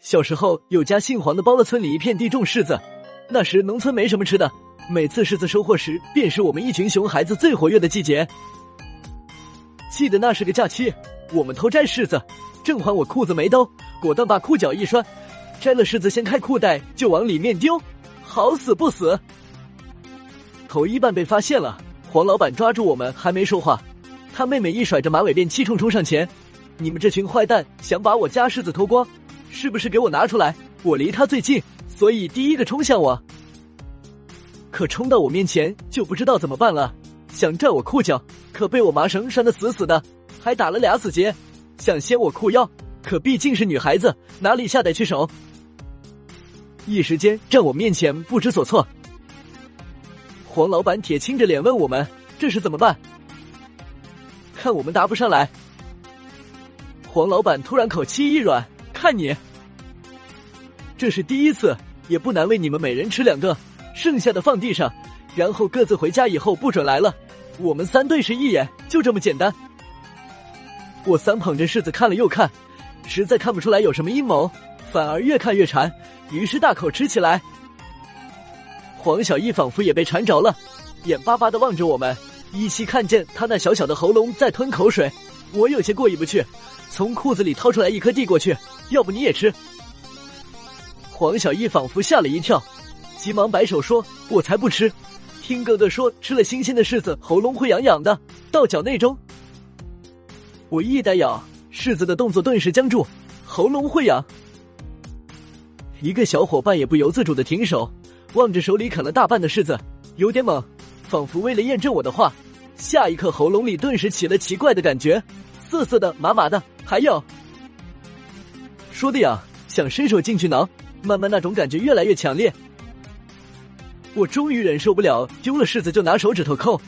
小时候有家姓黄的包了村里一片地种柿子，那时农村没什么吃的，每次柿子收获时，便是我们一群熊孩子最活跃的季节。记得那是个假期，我们偷摘柿子，正还我裤子没兜，果断把裤脚一拴，摘了柿子掀开裤袋就往里面丢，好死不死，头一半被发现了。黄老板抓住我们还没说话，他妹妹一甩着马尾辫气冲冲上前：“你们这群坏蛋，想把我家柿子偷光，是不是？给我拿出来！我离他最近，所以第一个冲向我。可冲到我面前就不知道怎么办了，想拽我裤脚，可被我麻绳拴得死死的，还打了俩死结；想掀我裤腰，可毕竟是女孩子，哪里下得去手？一时间站我面前不知所措。”黄老板铁青着脸问我们：“这是怎么办？”看我们答不上来，黄老板突然口气一软：“看你，这是第一次，也不难为你们每人吃两个，剩下的放地上，然后各自回家，以后不准来了。”我们三对视一眼，就这么简单。我三捧着柿子看了又看，实在看不出来有什么阴谋，反而越看越馋，于是大口吃起来。黄小艺仿佛也被馋着了，眼巴巴的望着我们，依稀看见他那小小的喉咙在吞口水。我有些过意不去，从裤子里掏出来一颗递过去，要不你也吃？黄小艺仿佛吓了一跳，急忙摆手说：“我才不吃！听哥哥说，吃了新鲜的柿子喉咙会痒痒的，到脚内中。”我一呆咬柿子的动作顿时僵住，喉咙会痒。一个小伙伴也不由自主的停手。望着手里啃了大半的柿子，有点猛，仿佛为了验证我的话，下一刻喉咙里顿时起了奇怪的感觉，涩涩的、麻麻的，还有说的呀，想伸手进去挠，慢慢那种感觉越来越强烈。我终于忍受不了，丢了柿子就拿手指头抠，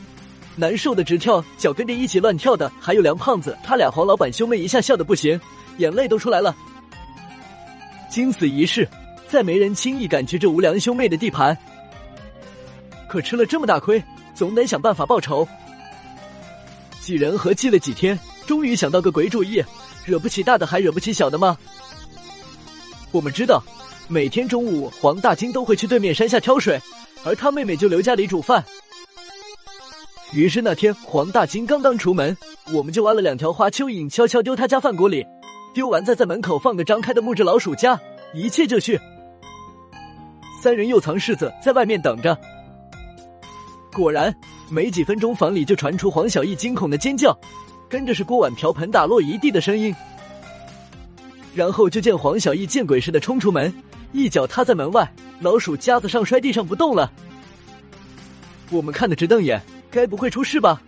难受的直跳，脚跟着一起乱跳的。还有梁胖子，他俩黄老板兄妹一下笑的不行，眼泪都出来了。经此一事。再没人轻易敢去这无良兄妹的地盘，可吃了这么大亏，总得想办法报仇。几人合计了几天，终于想到个鬼主意：惹不起大的，还惹不起小的吗？我们知道，每天中午黄大金都会去对面山下挑水，而他妹妹就留家里煮饭。于是那天黄大金刚刚出门，我们就挖了两条花蚯蚓，悄悄丢他家饭锅里，丢完再在门口放个张开的木质老鼠夹，一切就绪。三人又藏柿子在外面等着，果然没几分钟，房里就传出黄小艺惊恐的尖叫，跟着是锅碗瓢盆打落一地的声音。然后就见黄小艺见鬼似的冲出门，一脚踏在门外，老鼠夹子上摔地上不动了。我们看的直瞪眼，该不会出事吧？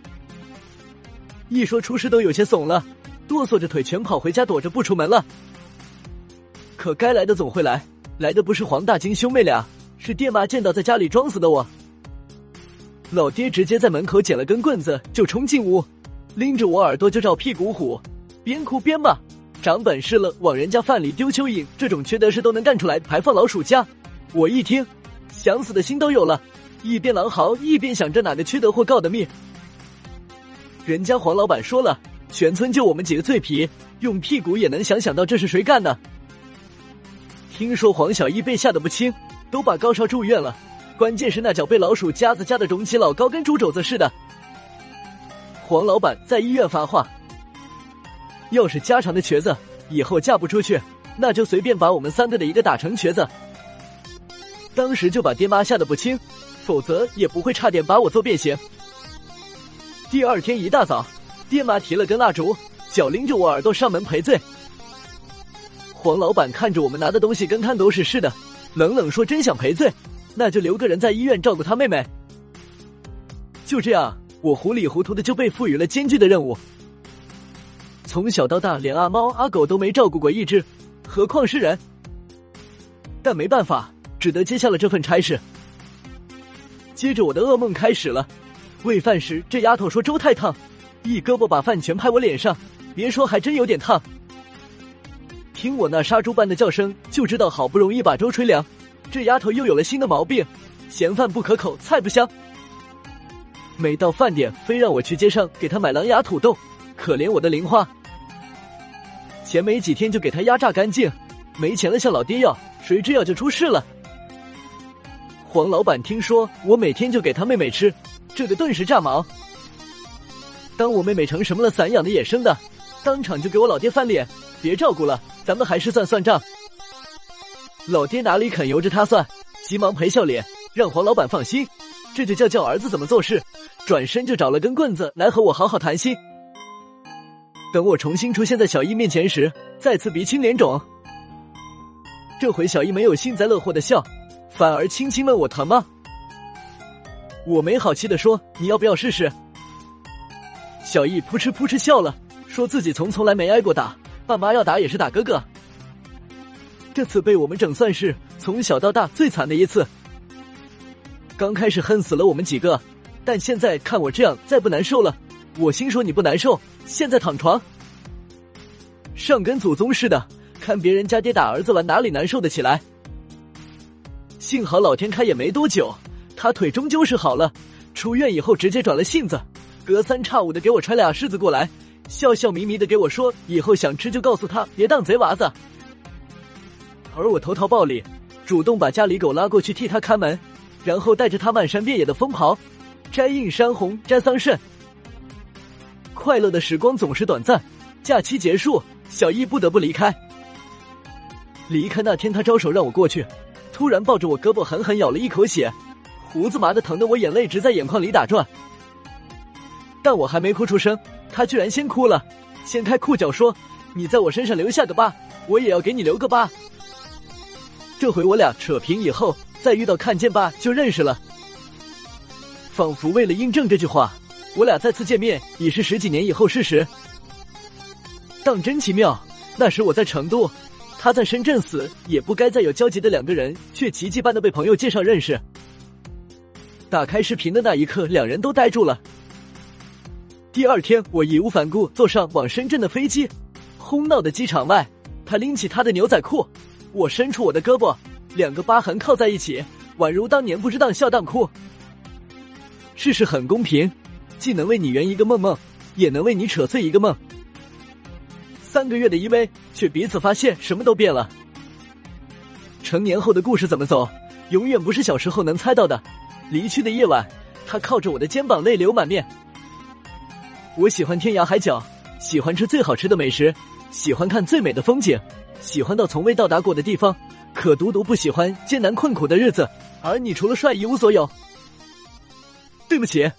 一说出事都有些怂了，哆嗦着腿全跑回家躲着不出门了。可该来的总会来。来的不是黄大金兄妹俩，是爹妈见到在家里装死的我。老爹直接在门口捡了根棍子就冲进屋，拎着我耳朵就照屁股虎，边哭边骂：“长本事了，往人家饭里丢蚯蚓，这种缺德事都能干出来，还放老鼠夹。”我一听，想死的心都有了，一边狼嚎一边想着哪个缺德货告的密。人家黄老板说了，全村就我们几个脆皮，用屁股也能想想到这是谁干的。听说黄小艺被吓得不轻，都把高烧住院了。关键是那脚被老鼠夹子夹的肿起老高，跟猪肘子似的。黄老板在医院发话：要是家常的瘸子，以后嫁不出去，那就随便把我们三个的一个打成瘸子。当时就把爹妈吓得不轻，否则也不会差点把我做变形。第二天一大早，爹妈提了根蜡烛，脚拎着我耳朵上门赔罪。黄老板看着我们拿的东西跟看狗屎似的，冷冷说：“真想赔罪，那就留个人在医院照顾他妹妹。”就这样，我糊里糊涂的就被赋予了艰巨的任务。从小到大，连阿猫阿狗都没照顾过一只，何况是人？但没办法，只得接下了这份差事。接着，我的噩梦开始了。喂饭时，这丫头说粥太烫，一胳膊把饭全拍我脸上，别说，还真有点烫。听我那杀猪般的叫声，就知道好不容易把粥吹凉。这丫头又有了新的毛病，嫌饭不可口，菜不香。每到饭点，非让我去街上给他买狼牙土豆。可怜我的零花，钱没几天就给他压榨干净，没钱了向老爹要，谁知要就出事了。黄老板听说我每天就给他妹妹吃，这个顿时炸毛。当我妹妹成什么了，散养的野生的，当场就给我老爹翻脸，别照顾了，咱们还是算算账。老爹哪里肯由着他算，急忙赔笑脸，让黄老板放心，这就叫教儿子怎么做事。转身就找了根棍子来和我好好谈心。等我重新出现在小易面前时，再次鼻青脸肿。这回小易没有幸灾乐祸的笑，反而轻轻问我疼吗？我没好气的说：“你要不要试试？”小易扑哧扑哧笑了，说自己从从来没挨过打，爸妈要打也是打哥哥。这次被我们整算是从小到大最惨的一次。刚开始恨死了我们几个，但现在看我这样再不难受了，我心说你不难受，现在躺床上跟祖宗似的，看别人家爹打儿子玩哪里难受的起来。幸好老天开眼没多久，他腿终究是好了，出院以后直接转了性子，隔三差五的给我揣俩柿子过来，笑笑眯眯的给我说以后想吃就告诉他，别当贼娃子。而我投桃报李，主动把家里狗拉过去替他看门，然后带着他漫山遍野的疯跑，摘映山红，摘桑葚。快乐的时光总是短暂，假期结束，小易不得不离开。离开那天，他招手让我过去，突然抱着我胳膊狠狠咬了一口血，胡子麻的疼得我眼泪直在眼眶里打转。但我还没哭出声，他居然先哭了，掀开裤脚说：“你在我身上留下个疤，我也要给你留个疤。”这回我俩扯平以后，再遇到看见吧就认识了。仿佛为了印证这句话，我俩再次见面已是十几年以后事实。当真奇妙，那时我在成都，他在深圳，死也不该再有交集的两个人，却奇迹般的被朋友介绍认识。打开视频的那一刻，两人都呆住了。第二天，我义无反顾坐上往深圳的飞机，轰闹的机场外，他拎起他的牛仔裤。我伸出我的胳膊，两个疤痕靠在一起，宛如当年不知当笑当哭。世事很公平，既能为你圆一个梦梦，也能为你扯碎一个梦。三个月的依偎，却彼此发现什么都变了。成年后的故事怎么走，永远不是小时候能猜到的。离去的夜晚，他靠着我的肩膀，泪流满面。我喜欢天涯海角，喜欢吃最好吃的美食，喜欢看最美的风景。喜欢到从未到达过的地方，可独独不喜欢艰难困苦的日子。而你除了帅一无所有。对不起。